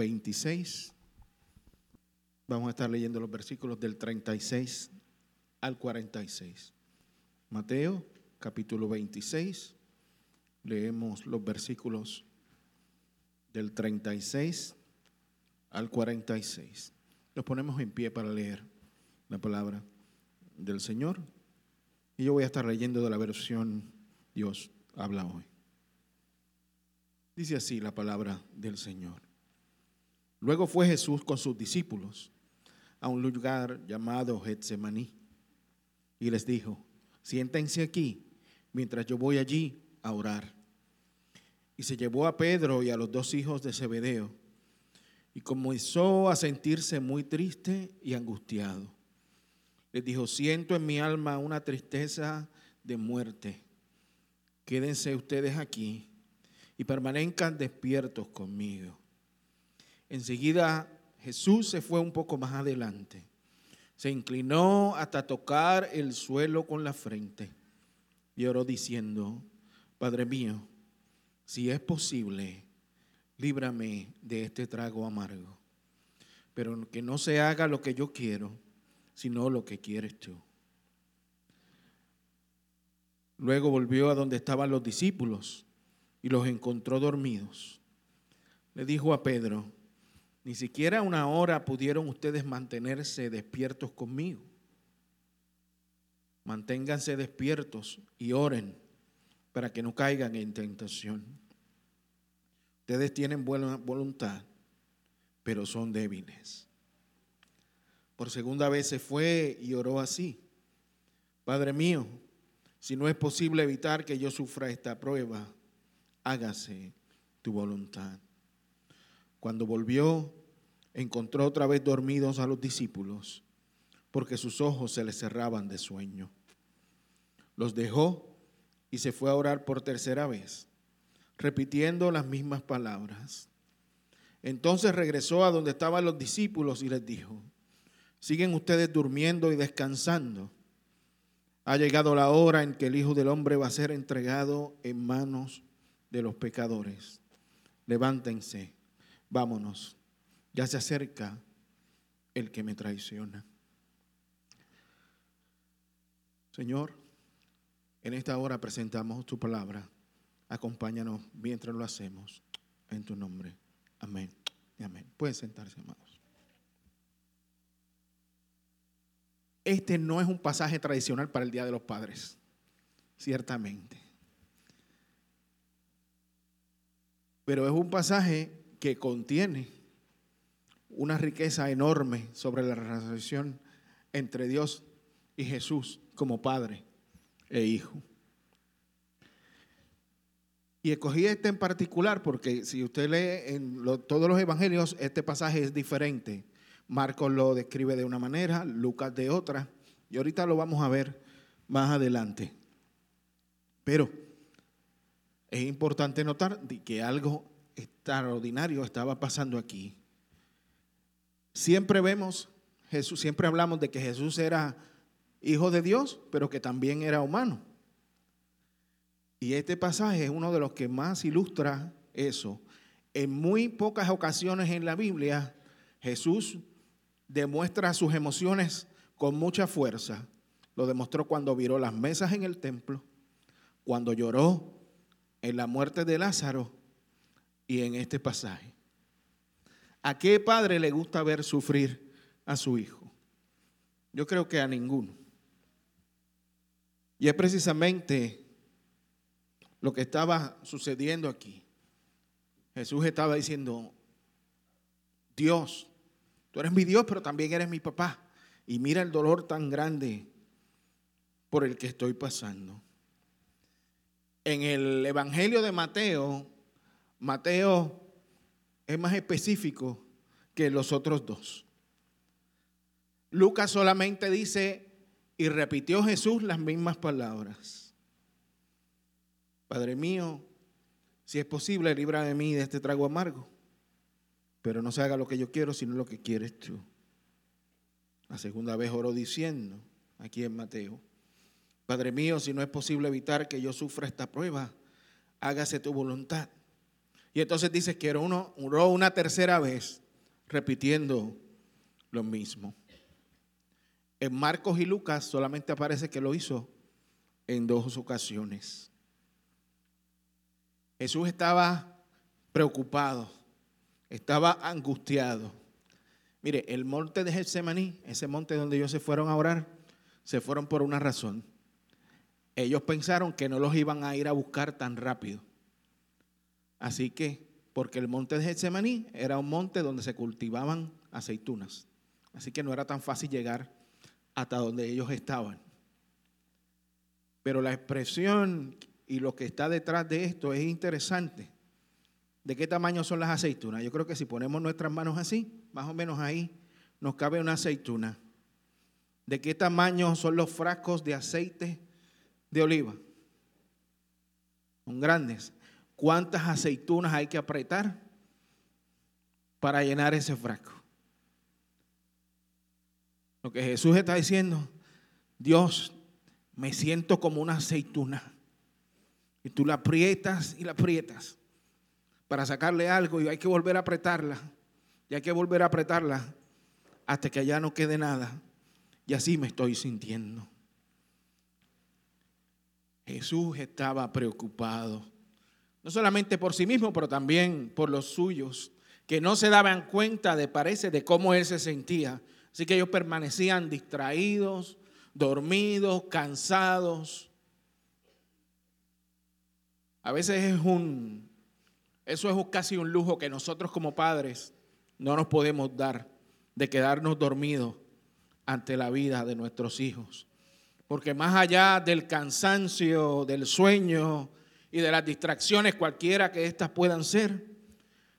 26. Vamos a estar leyendo los versículos del 36 al 46. Mateo, capítulo 26. Leemos los versículos del 36 al 46. Nos ponemos en pie para leer la palabra del Señor. Y yo voy a estar leyendo de la versión Dios habla hoy. Dice así la palabra del Señor. Luego fue Jesús con sus discípulos a un lugar llamado Getsemaní y les dijo, siéntense aquí mientras yo voy allí a orar. Y se llevó a Pedro y a los dos hijos de Zebedeo y comenzó a sentirse muy triste y angustiado. Les dijo, siento en mi alma una tristeza de muerte. Quédense ustedes aquí y permanezcan despiertos conmigo. Enseguida Jesús se fue un poco más adelante. Se inclinó hasta tocar el suelo con la frente y oró diciendo, Padre mío, si es posible, líbrame de este trago amargo, pero que no se haga lo que yo quiero, sino lo que quieres tú. Luego volvió a donde estaban los discípulos y los encontró dormidos. Le dijo a Pedro, ni siquiera una hora pudieron ustedes mantenerse despiertos conmigo. Manténganse despiertos y oren para que no caigan en tentación. Ustedes tienen buena voluntad, pero son débiles. Por segunda vez se fue y oró así. Padre mío, si no es posible evitar que yo sufra esta prueba, hágase tu voluntad. Cuando volvió, encontró otra vez dormidos a los discípulos, porque sus ojos se les cerraban de sueño. Los dejó y se fue a orar por tercera vez, repitiendo las mismas palabras. Entonces regresó a donde estaban los discípulos y les dijo, siguen ustedes durmiendo y descansando. Ha llegado la hora en que el Hijo del Hombre va a ser entregado en manos de los pecadores. Levántense, vámonos. Ya se acerca el que me traiciona. Señor, en esta hora presentamos tu palabra. Acompáñanos mientras lo hacemos. En tu nombre. Amén. Amén. Pueden sentarse, amados. Este no es un pasaje tradicional para el Día de los Padres, ciertamente. Pero es un pasaje que contiene una riqueza enorme sobre la relación entre Dios y Jesús como Padre e Hijo. Y escogí este en particular porque si usted lee en todos los evangelios, este pasaje es diferente. Marcos lo describe de una manera, Lucas de otra, y ahorita lo vamos a ver más adelante. Pero es importante notar que algo extraordinario estaba pasando aquí. Siempre vemos, Jesús, siempre hablamos de que Jesús era hijo de Dios, pero que también era humano. Y este pasaje es uno de los que más ilustra eso. En muy pocas ocasiones en la Biblia, Jesús demuestra sus emociones con mucha fuerza. Lo demostró cuando viró las mesas en el templo, cuando lloró en la muerte de Lázaro y en este pasaje. ¿A qué padre le gusta ver sufrir a su hijo? Yo creo que a ninguno. Y es precisamente lo que estaba sucediendo aquí. Jesús estaba diciendo, Dios, tú eres mi Dios, pero también eres mi papá. Y mira el dolor tan grande por el que estoy pasando. En el Evangelio de Mateo, Mateo es más específico que los otros dos. Lucas solamente dice, y repitió Jesús las mismas palabras. Padre mío, si es posible, libra de mí de este trago amargo, pero no se haga lo que yo quiero, sino lo que quieres tú. La segunda vez oró diciendo, aquí en Mateo, Padre mío, si no es posible evitar que yo sufra esta prueba, hágase tu voluntad. Y entonces dice que uno oró una tercera vez repitiendo lo mismo. En Marcos y Lucas solamente aparece que lo hizo en dos ocasiones. Jesús estaba preocupado, estaba angustiado. Mire, el monte de Getsemaní, ese monte donde ellos se fueron a orar, se fueron por una razón. Ellos pensaron que no los iban a ir a buscar tan rápido. Así que, porque el monte de Getsemaní era un monte donde se cultivaban aceitunas. Así que no era tan fácil llegar hasta donde ellos estaban. Pero la expresión y lo que está detrás de esto es interesante. ¿De qué tamaño son las aceitunas? Yo creo que si ponemos nuestras manos así, más o menos ahí, nos cabe una aceituna. ¿De qué tamaño son los frascos de aceite de oliva? Son grandes. ¿Cuántas aceitunas hay que apretar para llenar ese frasco? Lo que Jesús está diciendo, Dios, me siento como una aceituna. Y tú la aprietas y la aprietas para sacarle algo y hay que volver a apretarla. Y hay que volver a apretarla hasta que allá no quede nada. Y así me estoy sintiendo. Jesús estaba preocupado, no solamente por sí mismo, pero también por los suyos, que no se daban cuenta de parece de cómo él se sentía. Así que ellos permanecían distraídos, dormidos, cansados. A veces es un, eso es casi un lujo que nosotros como padres no nos podemos dar, de quedarnos dormidos ante la vida de nuestros hijos. Porque más allá del cansancio, del sueño y de las distracciones, cualquiera que éstas puedan ser,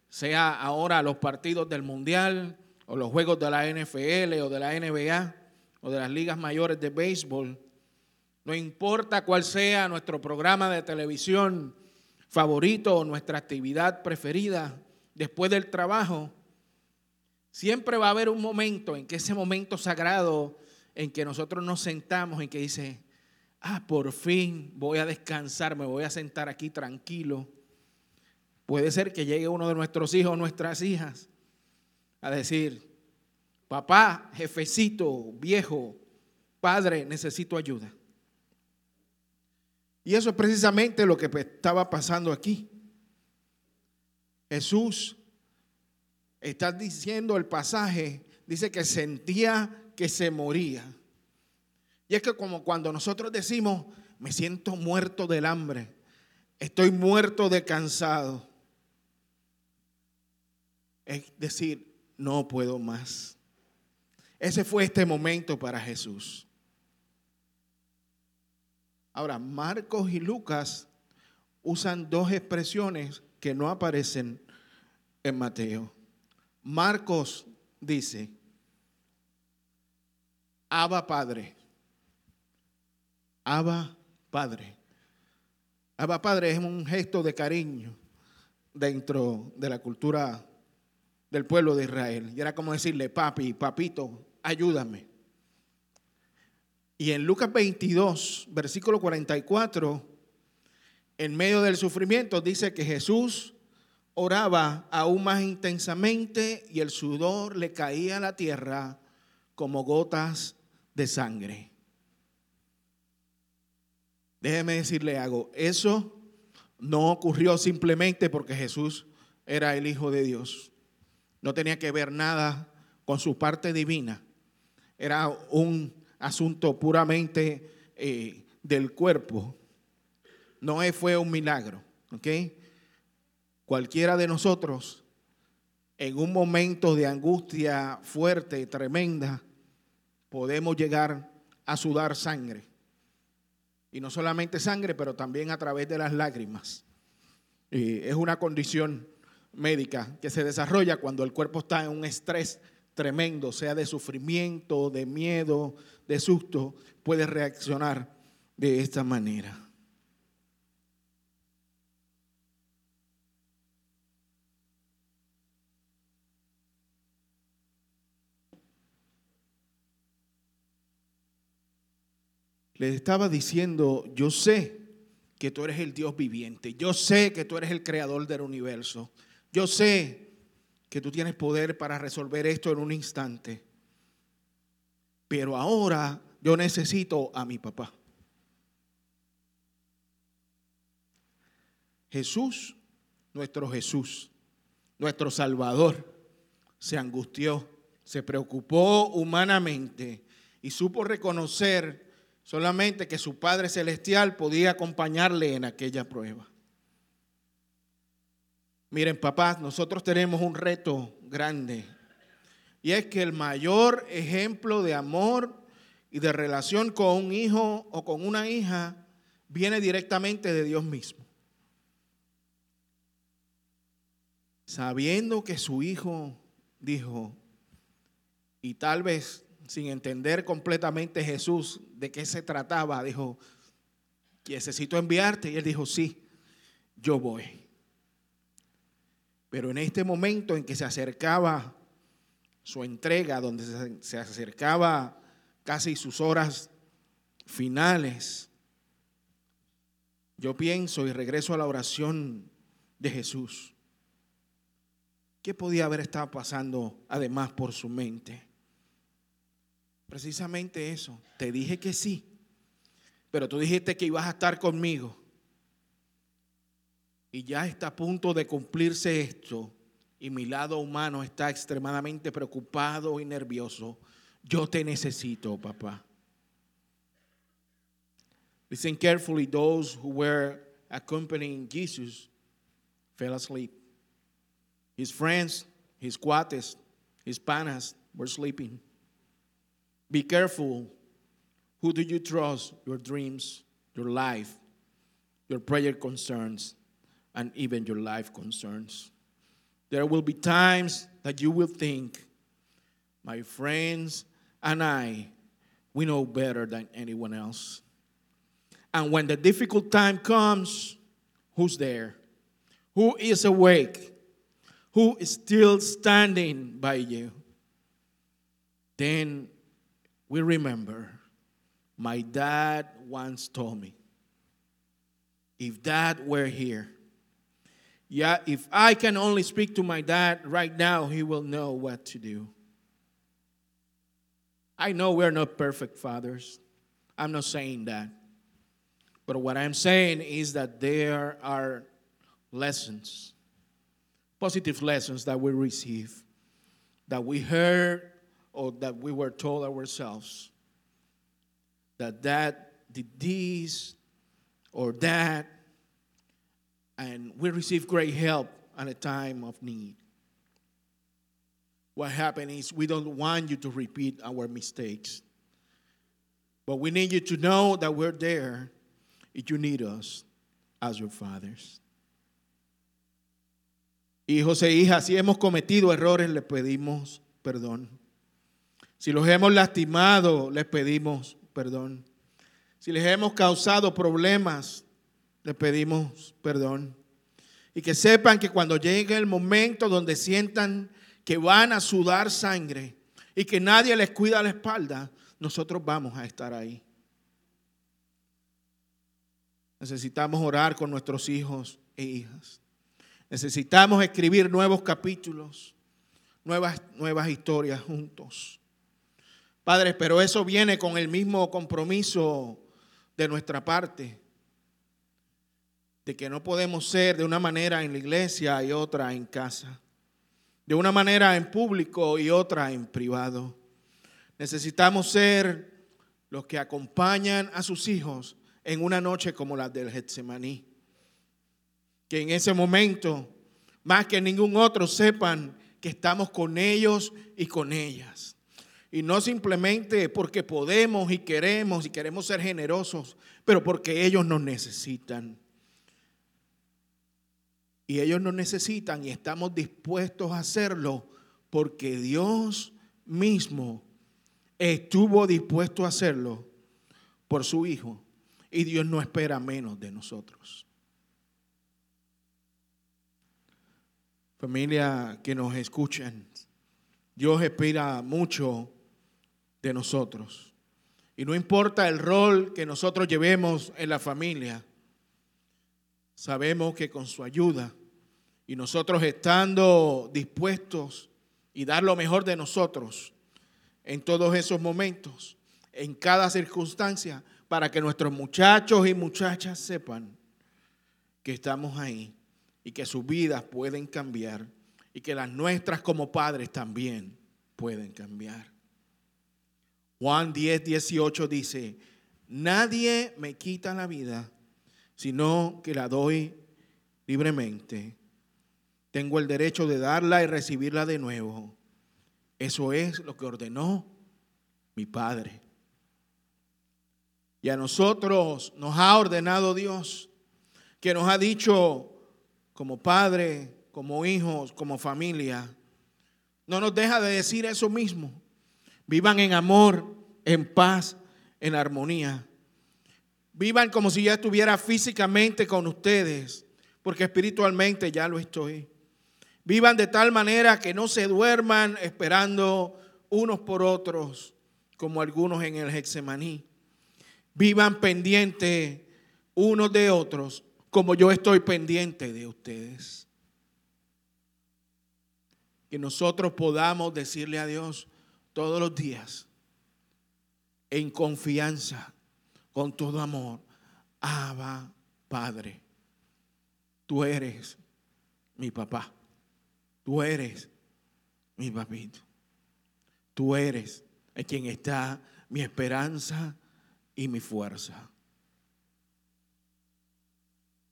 sea ahora los partidos del Mundial, o los juegos de la NFL o de la NBA o de las ligas mayores de béisbol, no importa cuál sea nuestro programa de televisión favorito o nuestra actividad preferida después del trabajo, siempre va a haber un momento en que ese momento sagrado en que nosotros nos sentamos, en que dice, ah, por fin voy a descansar, me voy a sentar aquí tranquilo. Puede ser que llegue uno de nuestros hijos o nuestras hijas a decir, papá, jefecito, viejo, padre, necesito ayuda. Y eso es precisamente lo que estaba pasando aquí. Jesús está diciendo el pasaje, dice que sentía que se moría. Y es que como cuando nosotros decimos, me siento muerto del hambre, estoy muerto de cansado. Es decir, no puedo más. Ese fue este momento para Jesús. Ahora, Marcos y Lucas usan dos expresiones que no aparecen en Mateo. Marcos dice, Abba Padre. Abba Padre. Abba Padre es un gesto de cariño dentro de la cultura del pueblo de Israel. Y era como decirle, papi, papito, ayúdame. Y en Lucas 22, versículo 44, en medio del sufrimiento, dice que Jesús oraba aún más intensamente y el sudor le caía a la tierra como gotas de sangre. Déjeme decirle algo, eso no ocurrió simplemente porque Jesús era el Hijo de Dios no tenía que ver nada con su parte divina. Era un asunto puramente eh, del cuerpo. No fue un milagro. Cualquiera de nosotros, en un momento de angustia fuerte, tremenda, podemos llegar a sudar sangre. Y no solamente sangre, pero también a través de las lágrimas. es una condición médica que se desarrolla cuando el cuerpo está en un estrés tremendo, sea de sufrimiento, de miedo, de susto, puede reaccionar de esta manera. Le estaba diciendo, yo sé que tú eres el Dios viviente. Yo sé que tú eres el creador del universo. Yo sé que tú tienes poder para resolver esto en un instante. Pero ahora yo necesito a mi papá. Jesús, nuestro Jesús, nuestro Salvador, se angustió, se preocupó humanamente y supo reconocer solamente que su Padre Celestial podía acompañarle en aquella prueba. Miren, papás, nosotros tenemos un reto grande y es que el mayor ejemplo de amor y de relación con un hijo o con una hija viene directamente de Dios mismo. Sabiendo que su hijo dijo, y tal vez sin entender completamente Jesús de qué se trataba, dijo, necesito enviarte. Y él dijo, sí, yo voy. Pero en este momento en que se acercaba su entrega, donde se acercaba casi sus horas finales, yo pienso y regreso a la oración de Jesús. ¿Qué podía haber estado pasando además por su mente? Precisamente eso. Te dije que sí, pero tú dijiste que ibas a estar conmigo. Y ya está a punto de cumplirse esto. Y mi lado humano está extremadamente preocupado y nervioso. Yo te necesito, papá. Listen carefully, those who were accompanying Jesus fell asleep. His friends, his cuates, his panas were sleeping. Be careful. Who do you trust your dreams, your life, your prayer concerns, and even your life concerns? There will be times that you will think, my friends and I, we know better than anyone else. And when the difficult time comes, who's there? Who is awake? Who is still standing by you? Then we remember my dad once told me if dad were here, yeah, if I can only speak to my dad right now, he will know what to do. I know we're not perfect fathers. I'm not saying that. But what I'm saying is that there are lessons, positive lessons that we receive, that we heard or that we were told ourselves that that did this or that, and we received great help at a time of need. What happened is we don't want you to repeat our mistakes, but we need you to know that we're there if you need us as your fathers. Hijos e hijas, si hemos cometido errores, le pedimos perdón. Si los hemos lastimado, les pedimos perdón. Si les hemos causado problemas, les pedimos perdón. Y que sepan que cuando llegue el momento donde sientan que van a sudar sangre y que nadie les cuida la espalda, nosotros vamos a estar ahí. Necesitamos orar con nuestros hijos e hijas. Necesitamos escribir nuevos capítulos, nuevas, nuevas historias juntos. Padres, pero eso viene con el mismo compromiso de nuestra parte, de que no podemos ser de una manera en la iglesia y otra en casa, de una manera en público y otra en privado. Necesitamos ser los que acompañan a sus hijos en una noche como la del Getsemaní. Que en ese momento, más que ningún otro, sepan que estamos con ellos y con ellas y no simplemente porque podemos y queremos y queremos ser generosos, pero porque ellos nos necesitan. Y ellos nos necesitan y estamos dispuestos a hacerlo porque Dios mismo estuvo dispuesto a hacerlo por su Hijo. Y Dios no espera menos de nosotros. Familia que nos escuchan, Dios espera mucho de nosotros. Y no importa el rol que nosotros llevemos en la familia, sabemos que con su ayuda y nosotros estando dispuestos y dar lo mejor de nosotros en todos esos momentos, en cada circunstancia, para que nuestros muchachos y muchachas sepan que estamos ahí y que sus vidas pueden cambiar y que las nuestras como padres también pueden cambiar. Juan 10, 18 dice, nadie me quita la vida, sino que la doy libremente. Tengo el derecho de darla y recibirla de nuevo. Eso es lo que ordenó mi Padre. Y a nosotros nos ha ordenado Dios, que nos ha dicho como Padre, como hijos, como familia, no nos deja de decir eso mismo. Vivan en amor, en paz, en armonía. Vivan como si ya estuviera físicamente con ustedes, porque espiritualmente ya lo estoy. Vivan de tal manera que no se duerman esperando unos por otros, como algunos en el Hexemaní. Vivan pendientes unos de otros, como yo estoy pendiente de ustedes que nosotros podamos decirle a Dios todos los días, en confianza, con todo amor, Abba, Padre, tú eres mi papá, tú eres mi papito, tú eres en quien está mi esperanza y mi fuerza.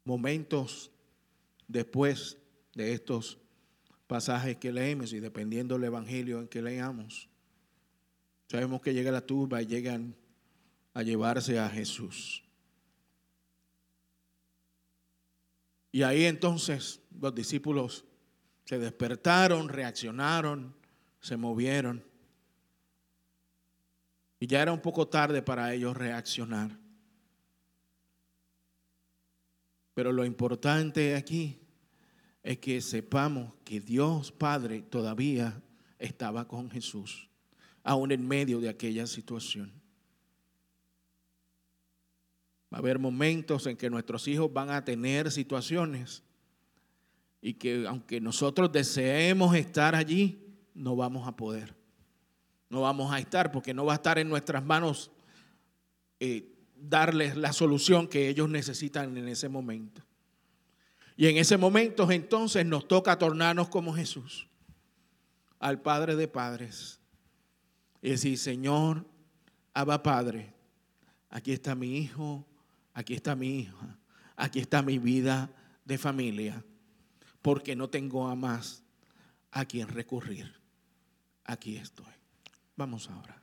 Momentos después de estos pasajes que leemos y dependiendo del evangelio en que leamos, sabemos que llega la turba y llegan a llevarse a Jesús. Y ahí entonces los discípulos se despertaron, reaccionaron, se movieron. Y ya era un poco tarde para ellos reaccionar. Pero lo importante aquí es que sepamos que Dios Padre todavía estaba con Jesús, aún en medio de aquella situación. Va a haber momentos en que nuestros hijos van a tener situaciones y que aunque nosotros deseemos estar allí, no vamos a poder. No vamos a estar porque no va a estar en nuestras manos eh, darles la solución que ellos necesitan en ese momento. Y en ese momento entonces nos toca tornarnos como Jesús, al Padre de Padres. Y decir, Señor, Abba Padre, aquí está mi hijo, aquí está mi hija, aquí está mi vida de familia, porque no tengo a más a quien recurrir. Aquí estoy. Vamos ahora.